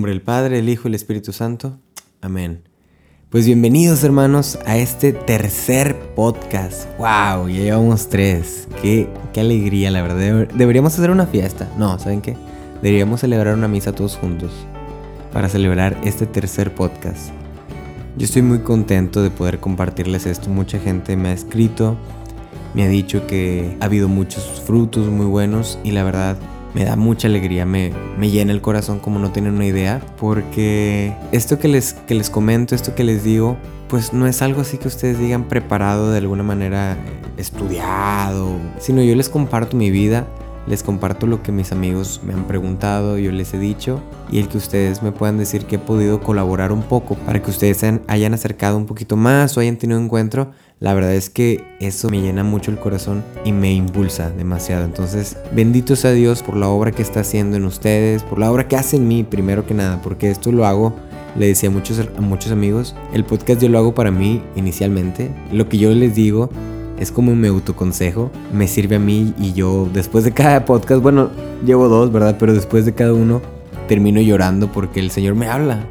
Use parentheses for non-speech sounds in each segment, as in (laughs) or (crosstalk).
nombre del Padre, el Hijo y el Espíritu Santo. Amén. Pues bienvenidos hermanos a este tercer podcast. ¡Wow! Ya llevamos tres. Qué, qué alegría, la verdad. Deberíamos hacer una fiesta. No, ¿saben qué? Deberíamos celebrar una misa todos juntos para celebrar este tercer podcast. Yo estoy muy contento de poder compartirles esto. Mucha gente me ha escrito, me ha dicho que ha habido muchos frutos muy buenos y la verdad me da mucha alegría, me, me llena el corazón como no tienen una idea, porque esto que les, que les comento, esto que les digo, pues no es algo así que ustedes digan preparado de alguna manera, estudiado, sino yo les comparto mi vida, les comparto lo que mis amigos me han preguntado, yo les he dicho, y el que ustedes me puedan decir que he podido colaborar un poco para que ustedes hayan acercado un poquito más o hayan tenido un encuentro la verdad es que eso me llena mucho el corazón y me impulsa demasiado. Entonces, bendito sea Dios por la obra que está haciendo en ustedes, por la obra que hace en mí, primero que nada, porque esto lo hago, le decía a muchos, a muchos amigos, el podcast yo lo hago para mí inicialmente. Lo que yo les digo es como mi autoconsejo, me sirve a mí y yo después de cada podcast, bueno, llevo dos, ¿verdad? Pero después de cada uno termino llorando porque el Señor me habla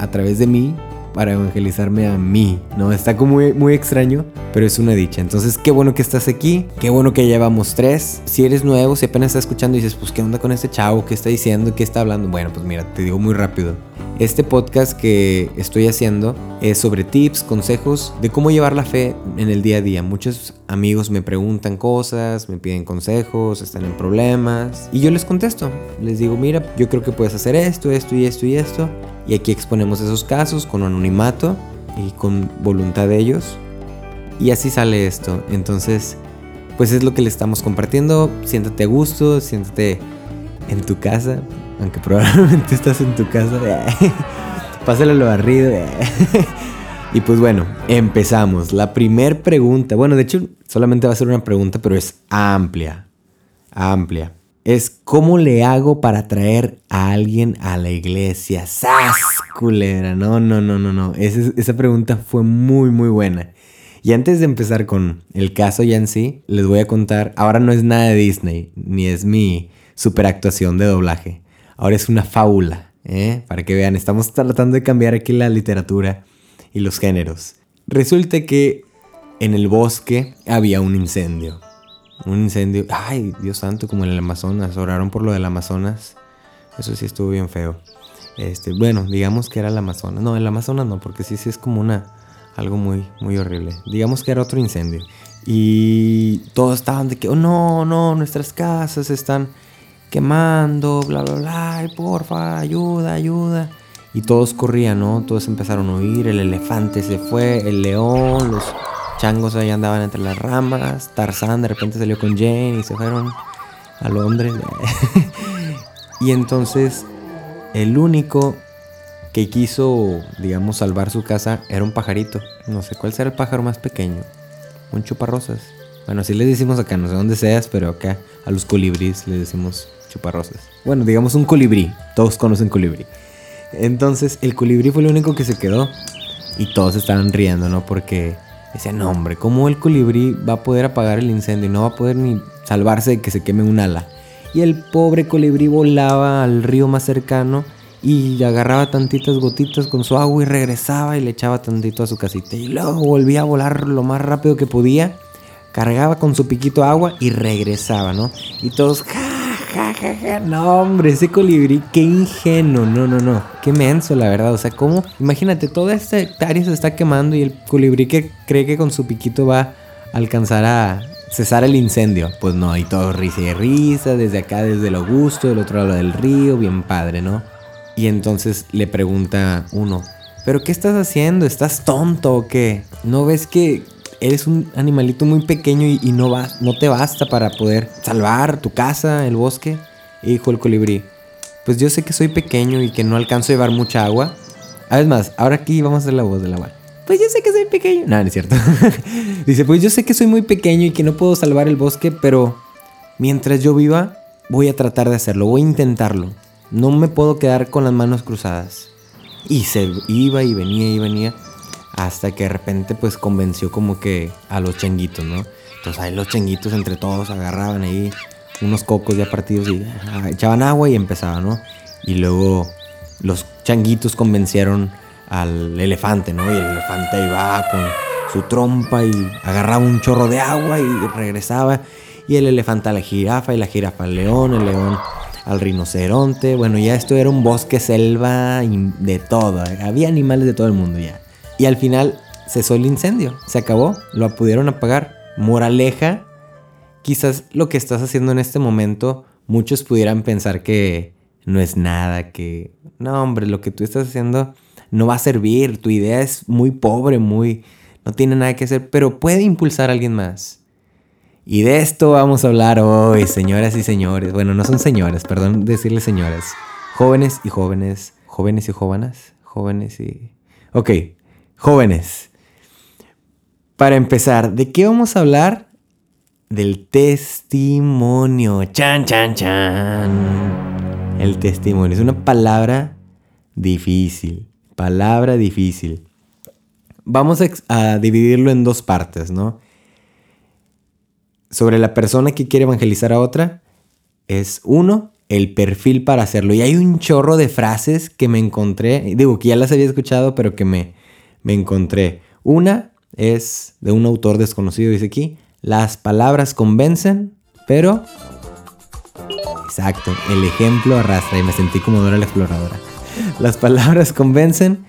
a través de mí para evangelizarme a mí, ¿no? Está como muy, muy extraño, pero es una dicha. Entonces, qué bueno que estás aquí, qué bueno que llevamos tres. Si eres nuevo, si apenas estás escuchando y dices, pues, ¿qué onda con este chavo? ¿Qué está diciendo? ¿Qué está hablando? Bueno, pues mira, te digo muy rápido. Este podcast que estoy haciendo es sobre tips, consejos de cómo llevar la fe en el día a día. Muchos amigos me preguntan cosas, me piden consejos, están en problemas y yo les contesto. Les digo, mira, yo creo que puedes hacer esto, esto y esto y esto. Y aquí exponemos esos casos con anonimato y con voluntad de ellos. Y así sale esto. Entonces, pues es lo que le estamos compartiendo. Siéntate a gusto, siéntate en tu casa, aunque probablemente (laughs) estás en tu casa. (laughs) Pásale lo barrido. (laughs) y pues bueno, empezamos. La primer pregunta, bueno, de hecho solamente va a ser una pregunta, pero es amplia. Amplia es cómo le hago para traer a alguien a la iglesia. ¡Sas, culera! No, no, no, no, no. Esa, pregunta fue muy, muy buena. Y antes de empezar con el caso ya en sí, les voy a contar, ahora no es nada de Disney, ni es mi superactuación de doblaje. Ahora es una fábula, ¿eh? Para que vean, estamos tratando de cambiar aquí la literatura y los géneros. Resulta que en el bosque había un incendio un incendio. Ay, Dios santo, como en el Amazonas. Oraron por lo del Amazonas. Eso sí estuvo bien feo. Este, bueno, digamos que era el Amazonas. No, el Amazonas no, porque sí, sí es como una. Algo muy, muy horrible. Digamos que era otro incendio. Y todos estaban de que, oh no, no, nuestras casas están quemando, bla, bla, bla. Ay, porfa, ayuda, ayuda. Y todos corrían, ¿no? Todos empezaron a huir. El elefante se fue, el león, los changos ahí andaban entre las ramas. Tarzán de repente salió con Jane y se fueron a Londres. (laughs) y entonces el único que quiso, digamos, salvar su casa era un pajarito. No sé cuál será el pájaro más pequeño. Un chuparrosas. Bueno, así le decimos acá, no sé dónde seas, pero acá a los colibríes le decimos chuparrosas. Bueno, digamos un colibrí. Todos conocen colibrí. Entonces, el colibrí fue el único que se quedó. Y todos estaban riendo, ¿no? Porque Decía, no hombre, ¿cómo el colibrí va a poder apagar el incendio y no va a poder ni salvarse de que se queme un ala? Y el pobre colibrí volaba al río más cercano y agarraba tantitas gotitas con su agua y regresaba y le echaba tantito a su casita. Y luego volvía a volar lo más rápido que podía, cargaba con su piquito agua y regresaba, ¿no? Y todos, no, hombre, ese colibrí, qué ingenuo. No, no, no. Qué menso, la verdad. O sea, ¿cómo? Imagínate, toda esta hectárea se está quemando y el colibrí que cree que con su piquito va a alcanzar a cesar el incendio. Pues no, y todo risa y risa, desde acá, desde el Augusto, del otro lado del río, bien padre, ¿no? Y entonces le pregunta uno, ¿pero qué estás haciendo? ¿Estás tonto o qué? ¿No ves que eres un animalito muy pequeño y, no, va, no te basta para poder salvar tu casa, el bosque. dijo el colibrí, pues yo sé que soy pequeño y que no alcanzo a llevar mucha agua. Además, ahora aquí vamos a hacer la voz de la agua. Pues yo sé que soy pequeño. No, no es cierto. (laughs) Dice, pues yo sé que soy muy pequeño y que no puedo salvar el bosque, pero mientras yo viva, voy a tratar de hacerlo, voy a intentarlo. No me puedo quedar con las manos cruzadas. Y se iba y venía y venía. Hasta que de repente pues convenció como que a los changuitos, ¿no? Entonces ahí los changuitos entre todos agarraban ahí unos cocos ya partidos y echaban agua y empezaba, ¿no? Y luego los changuitos convencieron al elefante, ¿no? Y el elefante iba con su trompa y agarraba un chorro de agua y regresaba. Y el elefante a la jirafa y la jirafa al león, el león al rinoceronte. Bueno, ya esto era un bosque, selva de todo. Había animales de todo el mundo ya. Y al final cesó el incendio, se acabó, lo pudieron apagar. Moraleja, quizás lo que estás haciendo en este momento, muchos pudieran pensar que no es nada, que no, hombre, lo que tú estás haciendo no va a servir, tu idea es muy pobre, muy no tiene nada que hacer, pero puede impulsar a alguien más. Y de esto vamos a hablar hoy, señoras y señores. Bueno, no son señoras, perdón decirles señoras. Jóvenes y jóvenes, jóvenes y jóvenes, jóvenes y Ok, jóvenes. Para empezar, ¿de qué vamos a hablar? Del testimonio. Chan, chan, chan. El testimonio es una palabra difícil. Palabra difícil. Vamos a, dividirlo en dos partes, ¿no? Sobre la persona que quiere evangelizar a otra, es uno, el perfil para hacerlo. Y hay un chorro de frases que me encontré, digo que ya las había escuchado, pero que me, me encontré. Una es de un autor desconocido, dice aquí, las palabras convencen, pero... Exacto, el ejemplo arrastra y me sentí como Dora la exploradora. (laughs) Las palabras convencen,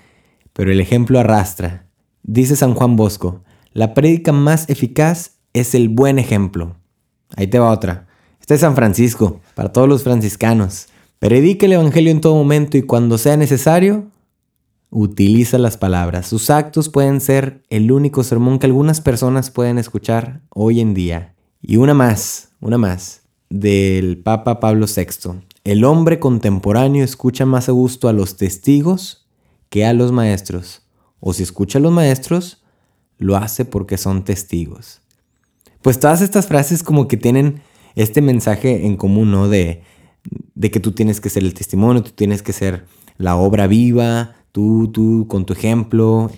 pero el ejemplo arrastra. Dice San Juan Bosco, la prédica más eficaz es el buen ejemplo. Ahí te va otra. Este es San Francisco, para todos los franciscanos. Predica el Evangelio en todo momento y cuando sea necesario, utiliza las palabras. Sus actos pueden ser el único sermón que algunas personas pueden escuchar hoy en día. Y una más, una más, del Papa Pablo VI. El hombre contemporáneo escucha más a gusto a los testigos que a los maestros o si escucha a los maestros, lo hace porque son testigos. Pues todas estas frases como que tienen este mensaje en común, ¿no? De, de que tú tienes que ser el testimonio, tú tienes que ser la obra viva, tú, tú con tu ejemplo.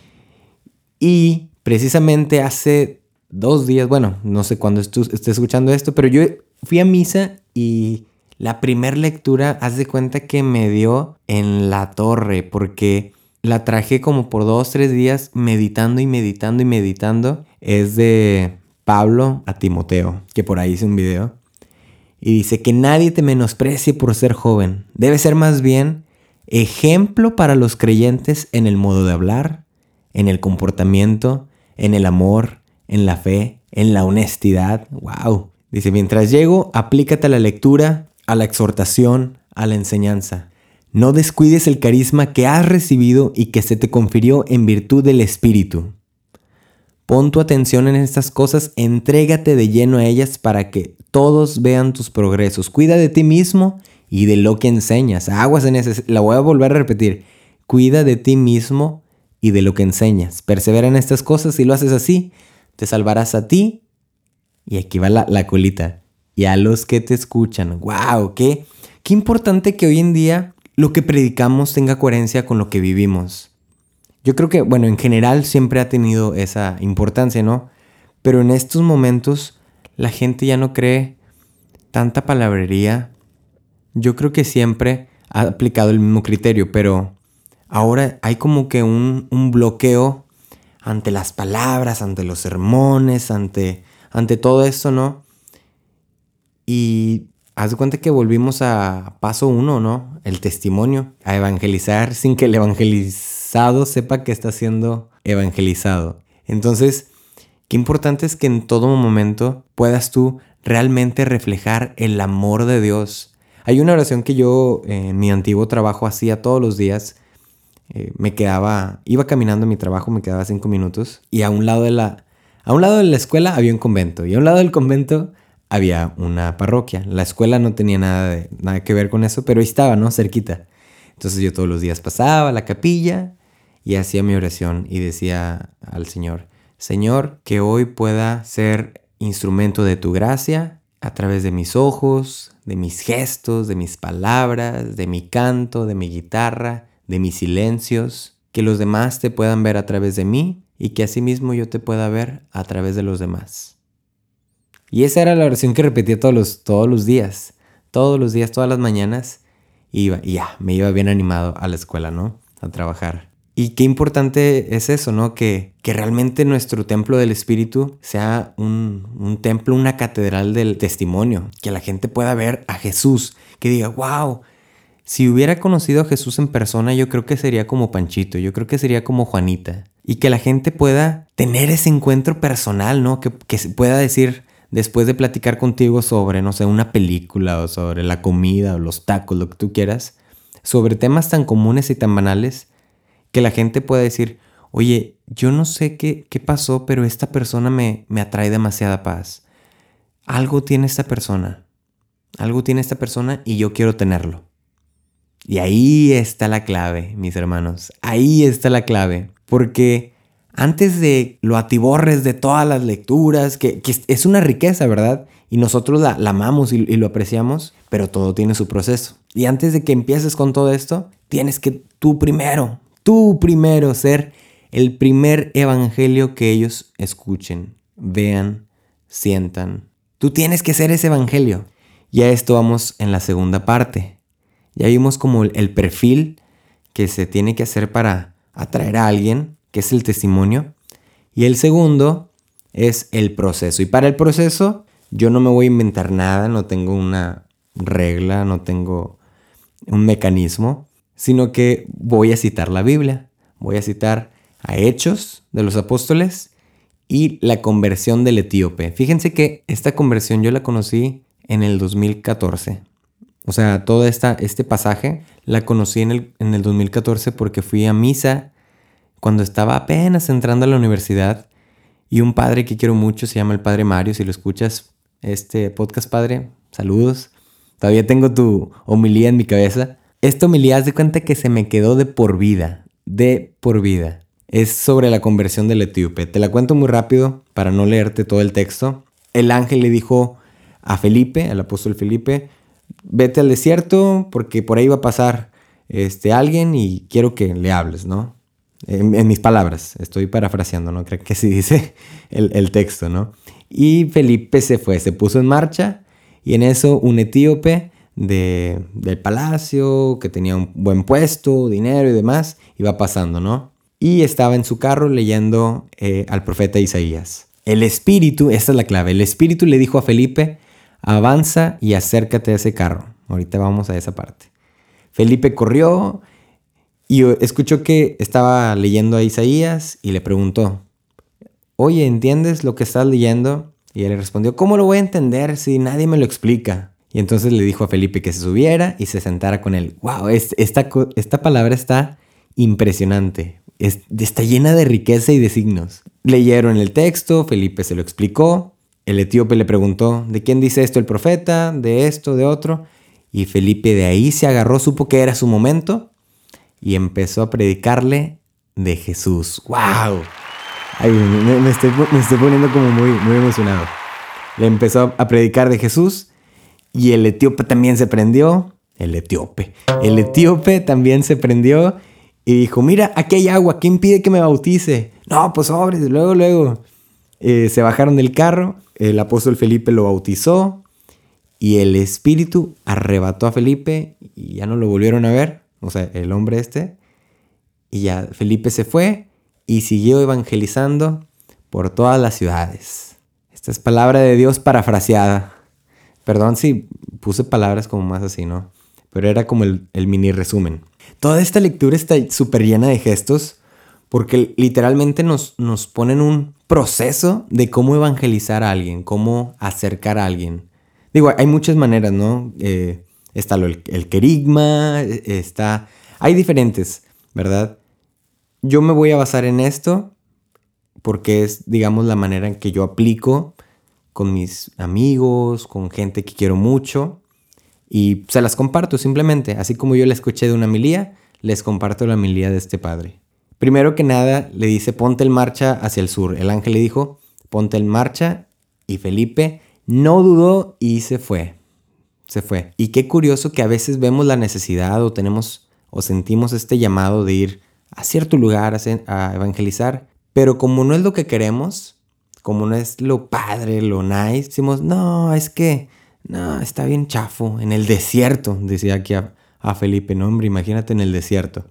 Y precisamente hace dos días, bueno, no sé cuándo estés escuchando esto, pero yo fui a misa y la primera lectura, haz de cuenta que me dio en la torre, porque la traje como por dos, tres días meditando y meditando y meditando. Es de Pablo a Timoteo, que por ahí hice un video. Y dice que nadie te menosprecie por ser joven. Debe ser más bien ejemplo para los creyentes en el modo de hablar, en el comportamiento, en el amor, en la fe, en la honestidad. ¡Wow! Dice, mientras llego, aplícate a la lectura, a la exhortación, a la enseñanza. No descuides el carisma que has recibido y que se te confirió en virtud del Espíritu. Pon tu atención en estas cosas, entrégate de lleno a ellas para que todos vean tus progresos. Cuida de ti mismo y de lo que enseñas. Aguas en ese, la voy a volver a repetir. Cuida de ti mismo y de lo que enseñas. Persevera en estas cosas y lo haces así. Te salvarás a ti. Y aquí va la, la colita. Y a los que te escuchan. ¡Wow! Qué, qué importante que hoy en día lo que predicamos tenga coherencia con lo que vivimos. Yo creo que, bueno, en general siempre ha tenido esa importancia, ¿no? Pero en estos momentos la gente ya no cree tanta palabrería. Yo creo que siempre ha aplicado el mismo criterio, pero ahora hay como que un, bloqueo ante las palabras, ante los sermones, ante, ante todo esto, ¿no? Y haz de cuenta que volvimos a paso uno, ¿no? El testimonio, a evangelizar sin que el evangelizado sepa que está siendo evangelizado. Entonces, qué importante es que en todo momento puedas tú realmente reflejar el amor de Dios. Hay una oración que yo en mi antiguo trabajo hacía todos los días. Eh, me quedaba, iba caminando a mi trabajo, me quedaba cinco minutos y a un lado de la, a un lado de la escuela había un convento y a un lado del convento había una parroquia. La escuela no tenía nada, de, nada que ver con eso, pero estaba, ¿no? Cerquita. Entonces yo todos los días pasaba a la capilla y hacía mi oración y decía al Señor, Señor, que hoy pueda ser instrumento de tu gracia a través de mis ojos, de mis gestos, de mis palabras, de mi canto, de mi guitarra, de mis silencios, que los demás te puedan ver a través de mí y que asimismo yo te pueda ver a través de los demás. Y esa era la oración que repetía todos los, todos los días, todos los días, todas las mañanas. y ya, me iba bien animado a la escuela, ¿no? A trabajar. Y qué importante es eso, ¿no? Que, que realmente nuestro templo del Espíritu sea un, un, templo, una catedral del testimonio. Que la gente pueda ver a Jesús. Que diga, wow, si hubiera conocido a Jesús en persona, yo creo que sería como Panchito, yo creo que sería como Juanita. Y que la gente pueda tener ese encuentro personal, ¿no? Que, que pueda decir, después de platicar contigo sobre, no sé, una película o sobre la comida o los tacos, lo que tú quieras, sobre temas tan comunes y tan banales, que la gente pueda decir, oye, yo no sé qué, qué pasó, pero esta persona me, me atrae demasiada paz. Algo tiene esta persona. Algo tiene esta persona y yo quiero tenerlo. Y ahí está la clave, mis hermanos. Ahí está la clave. Porque antes de lo atiborres de todas las lecturas, que, es una riqueza, ¿verdad? Y nosotros la, amamos y, y, lo apreciamos, pero todo tiene su proceso. Y antes de que empieces con todo esto, tienes que tú primero tú primero ser el primer evangelio que ellos escuchen, vean, sientan. Tú tienes que ser ese evangelio. Y a esto vamos en la segunda parte. Ya vimos como el perfil que se tiene que hacer para atraer a alguien, que es el testimonio. Y el segundo es el proceso. Y para el proceso yo no me voy a inventar nada, no tengo una regla, no tengo un mecanismo sino que voy a citar la Biblia, voy a citar a Hechos de los Apóstoles y la conversión del etíope. Fíjense que esta conversión yo la conocí en el 2014. O sea, todo esta, este pasaje la conocí en el, en el 2014 porque fui a misa cuando estaba apenas entrando a la universidad y un padre que quiero mucho se llama el Padre Mario. Si lo escuchas, este podcast, Padre, saludos. Todavía tengo tu homilía en mi cabeza. Esto me de cuenta que se me quedó de por vida, de por vida. Es sobre la conversión del etíope. Te la cuento muy rápido para no leerte todo el texto. El ángel le dijo a Felipe, al apóstol Felipe, vete al desierto porque por ahí va a pasar este, alguien y quiero que le hables, ¿no? En, mis palabras, estoy parafraseando, ¿no? Creo que sí dice el texto, ¿no? Y Felipe se fue, se puso en marcha y en eso un etíope de, del palacio, que tenía un buen puesto, dinero y demás, iba pasando, ¿no? Y estaba en su carro leyendo eh, al profeta Isaías. El espíritu, esta es la clave, el espíritu le dijo a Felipe, avanza y acércate a ese carro. Ahorita vamos a esa parte. Felipe corrió y escuchó que estaba leyendo a Isaías y le preguntó, oye, ¿entiendes lo que estás leyendo? Y él le respondió, ¿cómo lo voy a entender si nadie me lo explica? Y entonces le dijo a Felipe que se subiera y se sentara con él. ¡Wow! esta, esta palabra está impresionante. está llena de riqueza y de signos. Leyeron el texto, Felipe se lo explicó. El etíope le preguntó, ¿de quién dice esto el profeta? ¿De esto? ¿De otro? Y Felipe de ahí se agarró, supo que era su momento y empezó a predicarle de Jesús. ¡Wow! me, estoy, me, estoy, poniendo como muy, muy emocionado. Le empezó a predicar de Jesús y el etíope también se prendió. El etíope. El etíope también se prendió y dijo, mira, aquí hay agua, ¿qué impide que me bautice? No, pues sobres, luego, luego. Eh, se bajaron del carro, el apóstol Felipe lo bautizó y el espíritu arrebató a Felipe y ya no lo volvieron a ver, o sea, el hombre este. Y ya Felipe se fue y siguió evangelizando por todas las ciudades. Esta es palabra de Dios parafraseada. Perdón si puse palabras como más así, ¿no? Pero era como el, mini resumen. Toda esta lectura está súper llena de gestos porque literalmente nos, ponen un proceso de cómo evangelizar a alguien, cómo acercar a alguien. Digo, hay muchas maneras, ¿no? Eh, está el, el querigma, está... Hay diferentes, ¿verdad? Yo me voy a basar en esto porque es, digamos, la manera en que yo aplico con mis amigos, con gente que quiero mucho y se las comparto simplemente, así como yo le escuché de una milía, les comparto la milía de este padre. Primero que nada le dice ponte en marcha hacia el sur. El ángel le dijo ponte en marcha y Felipe no dudó y se fue. Se fue. Y qué curioso que a veces vemos la necesidad o tenemos o sentimos este llamado de ir a cierto lugar a, evangelizar, pero como no es lo que queremos, como no es lo padre, lo nice, decimos, no, es que, no, está bien chafo, en el desierto, decía aquí a Felipe, no hombre, imagínate en el desierto.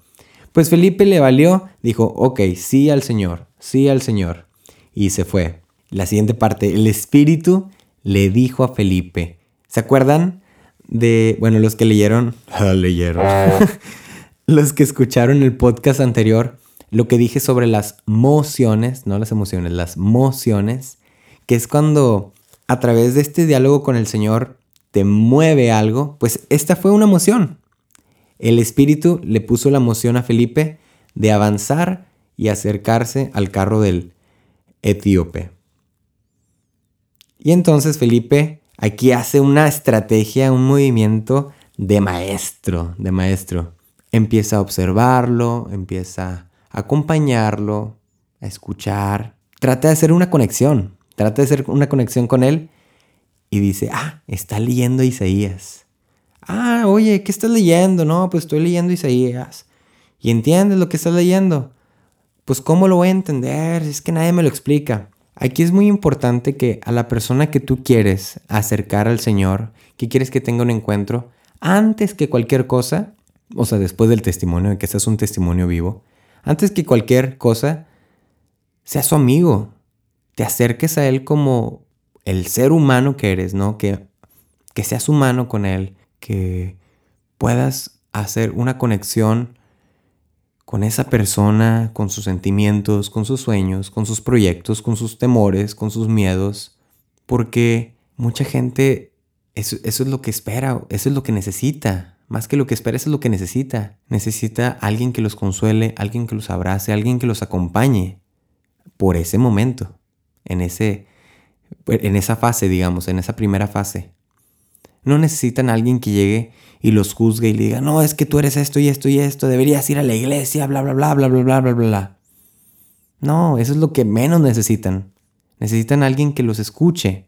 Pues Felipe le valió, dijo, ok, sí al Señor, sí al Señor. Y se fue. La siguiente parte, el Espíritu le dijo a Felipe, ¿se acuerdan de, bueno, los que leyeron, (laughs) leyeron, (laughs) los que escucharon el podcast anterior, lo que dije sobre las mociones, no las emociones, las mociones, que es cuando a través de este diálogo con el Señor te mueve algo, pues esta fue una emoción. El Espíritu le puso la emoción a Felipe de avanzar y acercarse al carro del etíope. Y entonces Felipe aquí hace una estrategia, un movimiento de maestro, de maestro. Empieza a observarlo, empieza acompañarlo, a escuchar. Trata de hacer una conexión, trata de hacer una conexión con él y dice, ah, está leyendo Isaías. Ah, oye, ¿qué estás leyendo? No, pues estoy leyendo Isaías. ¿Y entiendes lo que estás leyendo? Pues ¿cómo lo voy a entender? Es que nadie me lo explica. Aquí es muy importante que a la persona que tú quieres acercar al Señor, que quieres que tenga un encuentro, antes que cualquier cosa, o sea, después del testimonio, que seas un testimonio vivo, antes que cualquier cosa, sea su amigo, te acerques a Él como el ser humano que eres, ¿no? Que, que seas humano con Él, que puedas hacer una conexión con esa persona, con sus sentimientos, con sus sueños, con sus proyectos, con sus temores, con sus miedos, porque mucha gente eso, es lo que espera, eso es lo que necesita. Más que lo que espera, eso es lo que necesita. Necesita alguien que los consuele, alguien que los abrace, alguien que los acompañe por ese momento, en, ese, en esa fase, digamos, en esa primera fase. No necesitan alguien que llegue y los juzgue y le diga, no, es que tú eres esto y esto y esto, deberías ir a la iglesia, bla, bla, bla, bla, bla, bla, bla, bla. No, eso es lo que menos necesitan. Necesitan alguien que los escuche,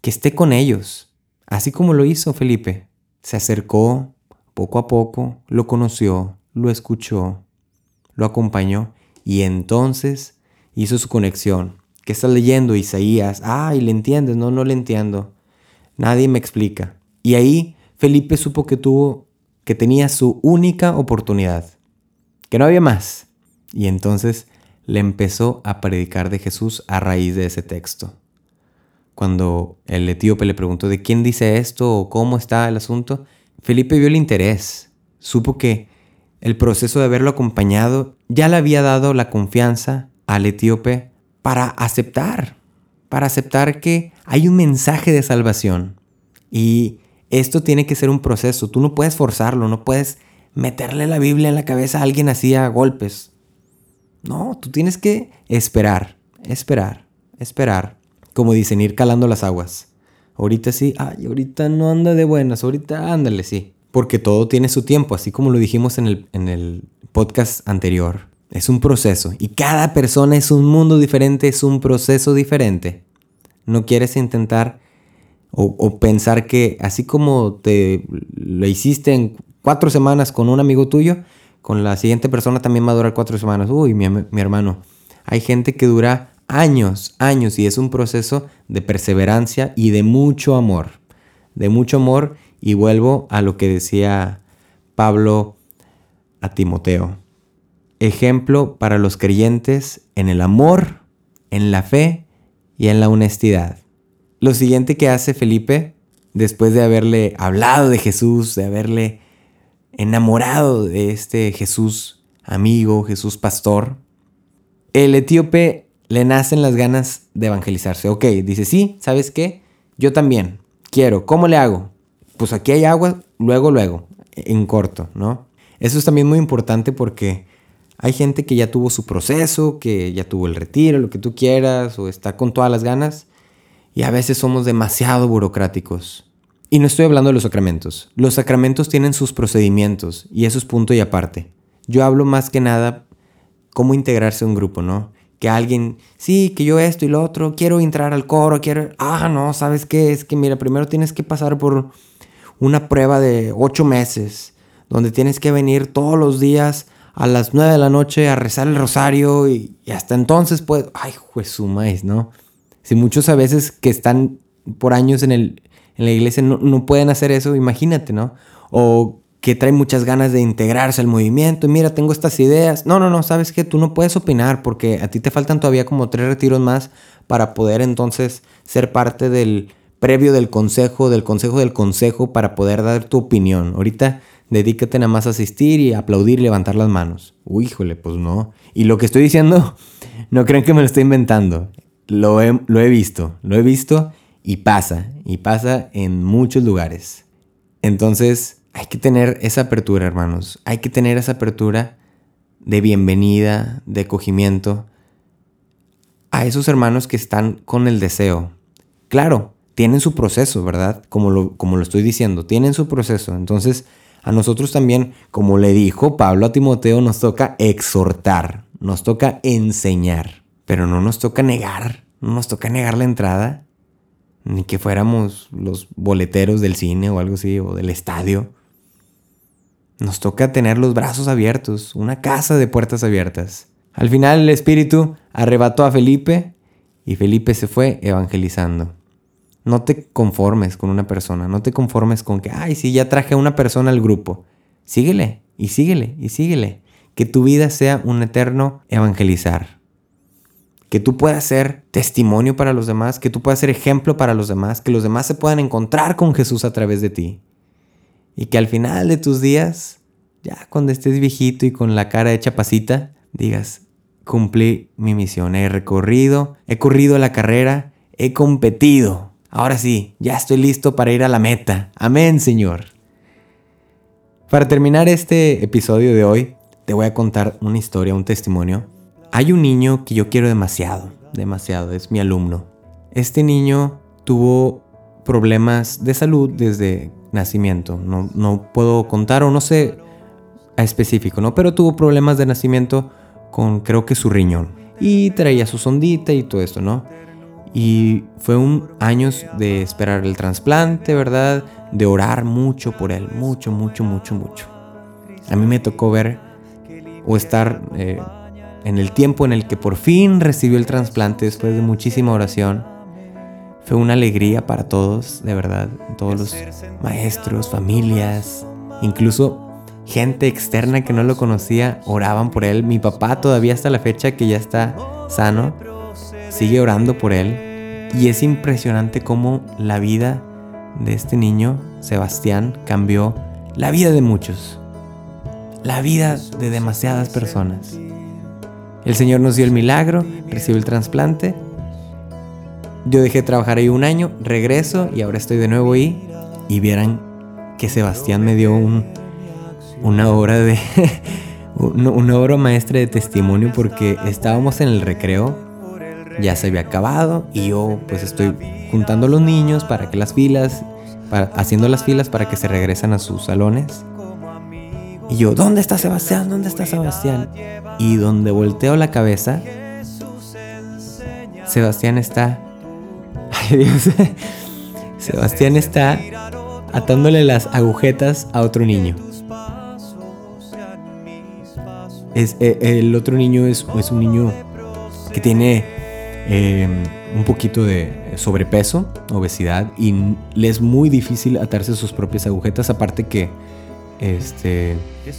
que esté con ellos, así como lo hizo Felipe. Se acercó poco a poco, lo conoció, lo escuchó, lo acompañó y entonces hizo su conexión. ¿Qué estás leyendo, Isaías? Ah, y le entiendes, no, no le entiendo. Nadie me explica. Y ahí Felipe supo que tuvo, que tenía su única oportunidad, que no había más. Y entonces le empezó a predicar de Jesús a raíz de ese texto. Cuando el etíope le preguntó de quién dice esto o cómo está el asunto, Felipe vio el interés, supo que el proceso de haberlo acompañado ya le había dado la confianza al etíope para aceptar, para aceptar que hay un mensaje de salvación. Y esto tiene que ser un proceso. Tú no puedes forzarlo, no puedes meterle la Biblia en la cabeza a alguien así a golpes. No, tú tienes que esperar, esperar, esperar. Como dicen, ir calando las aguas. Ahorita sí, ay, ahorita no anda de buenas, ahorita ándale, sí. Porque todo tiene su tiempo, así como lo dijimos en el, en el podcast anterior. Es un proceso y cada persona es un mundo diferente, es un proceso diferente. No quieres intentar o, pensar que así como te lo hiciste en cuatro semanas con un amigo tuyo, con la siguiente persona también va a durar cuatro semanas. Uy, mi, mi hermano. Hay gente que dura años, años y es un proceso de perseverancia y de mucho amor. De mucho amor y vuelvo a lo que decía Pablo a Timoteo ejemplo para los creyentes en el amor, en la fe y en la honestidad. Lo siguiente que hace Felipe, después de haberle hablado de Jesús, de haberle enamorado de este Jesús amigo, Jesús pastor, el etíope le nacen las ganas de evangelizarse. Ok, dice, sí, ¿sabes qué? Yo también quiero. ¿Cómo le hago? Pues aquí hay agua, luego, luego, en corto, ¿no? Eso es también muy importante porque hay gente que ya tuvo su proceso, que ya tuvo el retiro, lo que tú quieras, o está con todas las ganas, y a veces somos demasiado burocráticos. Y no estoy hablando de los sacramentos. Los sacramentos tienen sus procedimientos, y eso es punto y aparte. Yo hablo más que nada cómo integrarse a un grupo, ¿no? Que alguien, sí, que yo esto y lo otro, quiero entrar al coro, quiero... Ah, no, ¿sabes qué? Es que mira, primero tienes que pasar por una prueba de ocho meses, donde tienes que venir todos los días a las 9 de la noche a rezar el rosario y, hasta entonces pues, ay, pues maíz, ¿no? Si muchos a veces que están por años en, el, en la iglesia no, no, pueden hacer eso, imagínate, ¿no? O que trae muchas ganas de integrarse al movimiento. Mira, tengo estas ideas. No, no, no, sabes que tú no puedes opinar porque a ti te faltan todavía como tres retiros más para poder entonces ser parte del previo del consejo, del consejo del consejo para poder dar tu opinión. Ahorita dedícate nada más a asistir y aplaudir y levantar las manos. Uy, híjole, pues no. Y lo que estoy diciendo, (laughs) no crean que me lo estoy inventando. Lo he, lo he visto, lo he visto y pasa, y pasa en muchos lugares. Entonces, hay que tener esa apertura, hermanos. Hay que tener esa apertura de bienvenida, de acogimiento a esos hermanos que están con el deseo. Claro, tienen su proceso, ¿verdad? Como lo, como lo estoy diciendo, tienen su proceso. Entonces, a nosotros también, como le dijo Pablo a Timoteo, nos toca exhortar, nos toca enseñar, pero no nos toca negar, no nos toca negar la entrada ni que fuéramos los boleteros del cine o algo así, o del estadio. Nos toca tener los brazos abiertos, una casa de puertas abiertas. Al final el Espíritu arrebató a Felipe y Felipe se fue evangelizando. No te conformes con una persona, no te conformes con que, ay, sí, ya traje a una persona al grupo. Síguele y síguele y síguele. Que tu vida sea un eterno evangelizar que tú puedas ser testimonio para los demás, que tú puedas ser ejemplo para los demás, que los demás se puedan encontrar con Jesús a través de ti. Y que al final de tus días, ya cuando estés viejito y con la cara hecha pasita, digas, cumplí mi misión, he recorrido, he corrido la carrera, he competido. Ahora sí, ya estoy listo para ir a la meta. Amén, Señor. Para terminar este episodio de hoy, te voy a contar una historia, un testimonio hay un niño que yo quiero demasiado, demasiado, es mi alumno. Este niño tuvo problemas de salud desde nacimiento. No, no puedo contar o no sé a específico, ¿no? Pero tuvo problemas de nacimiento con creo que su riñón. Y traía su sondita y todo esto, ¿no? Y fue un años de esperar el trasplante, ¿verdad? De orar mucho por él, mucho, mucho, mucho, mucho. A mí me tocó ver o estar eh, en el tiempo en el que por fin recibió el trasplante después de muchísima oración, fue una alegría para todos, de verdad, todos los maestros, familias, incluso gente externa que no lo conocía, oraban por él. Mi papá todavía hasta la fecha que ya está sano, sigue orando por él. Y es impresionante cómo la vida de este niño, Sebastián, cambió la vida de muchos, la vida de demasiadas personas. El Señor nos dio el milagro, recibió el trasplante. Yo dejé de trabajar ahí un año, regreso y ahora estoy de nuevo ahí. Y vieran que Sebastián me dio un, una obra de. (laughs) una obra maestra de testimonio porque estábamos en el recreo, ya se había acabado y yo pues estoy juntando a los niños para que las filas, haciendo las filas para que se regresen a sus salones. Y yo, ¿dónde está Sebastián? ¿Dónde está Sebastián? Y donde volteo la cabeza, Sebastián está... Sebastián está atándole las agujetas a otro niño. Es, eh, el otro niño es, un niño que tiene em, un poquito de sobrepeso, obesidad, y le es muy difícil atarse sus propias agujetas, aparte que este,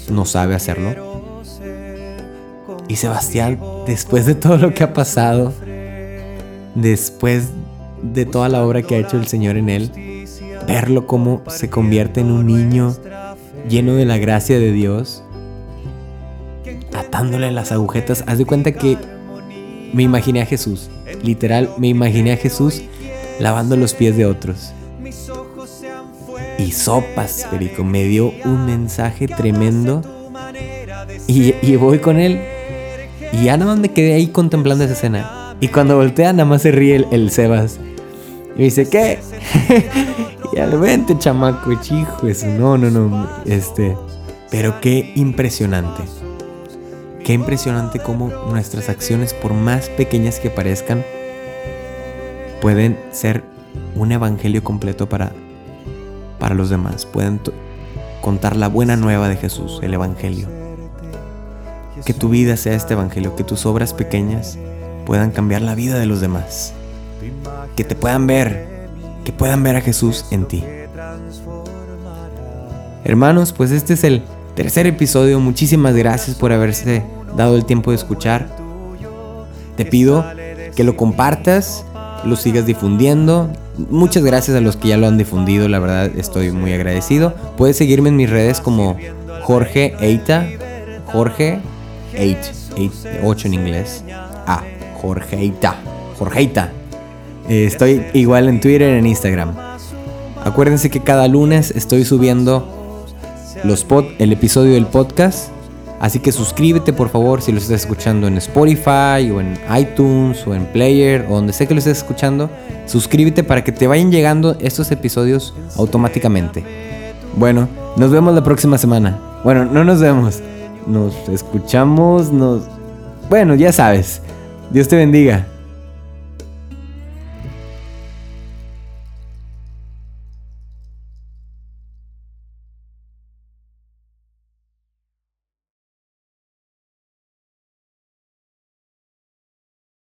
no sabe hacerlo. Y Sebastián, después de todo lo que ha pasado, después de toda la obra que ha hecho el Señor en él, verlo como se convierte en un niño lleno de la gracia de Dios, atándole las agujetas. Haz de cuenta que me imaginé a Jesús, literal, me imaginé a Jesús lavando los pies de otros y sopas, Perico. Me dio un mensaje tremendo. Y, voy con él. Y ya nada más me quedé ahí contemplando esa escena. Y cuando voltea, nada más se ríe el, Sebas. Y me dice, ¿qué? (laughs) y al vente, chamaco, hijo, eso. No, no, no. Este. Pero qué impresionante. Qué impresionante cómo nuestras acciones, por más pequeñas que parezcan, pueden ser un evangelio completo para para los demás, pueden contar la buena nueva de Jesús, el Evangelio. Que tu vida sea este Evangelio, que tus obras pequeñas puedan cambiar la vida de los demás. Que te puedan ver, que puedan ver a Jesús en ti. Hermanos, pues este es el tercer episodio. Muchísimas gracias por haberse dado el tiempo de escuchar. Te pido que lo compartas, lo sigas difundiendo. Muchas gracias a los que ya lo han difundido, la verdad estoy muy agradecido. Puedes seguirme en mis redes como Jorge Eita, Jorge 8, 8 en inglés. Ah, Jorge Eita, Jorge Eita. Eh, estoy igual en Twitter en Instagram. Acuérdense que cada lunes estoy subiendo los pod, el episodio del podcast Así que suscríbete por favor si lo estás escuchando en Spotify o en iTunes o en Player o donde sé que lo estés escuchando. Suscríbete para que te vayan llegando estos episodios automáticamente. Bueno, nos vemos la próxima semana. Bueno, no nos vemos. Nos escuchamos, nos... Bueno, ya sabes. Dios te bendiga.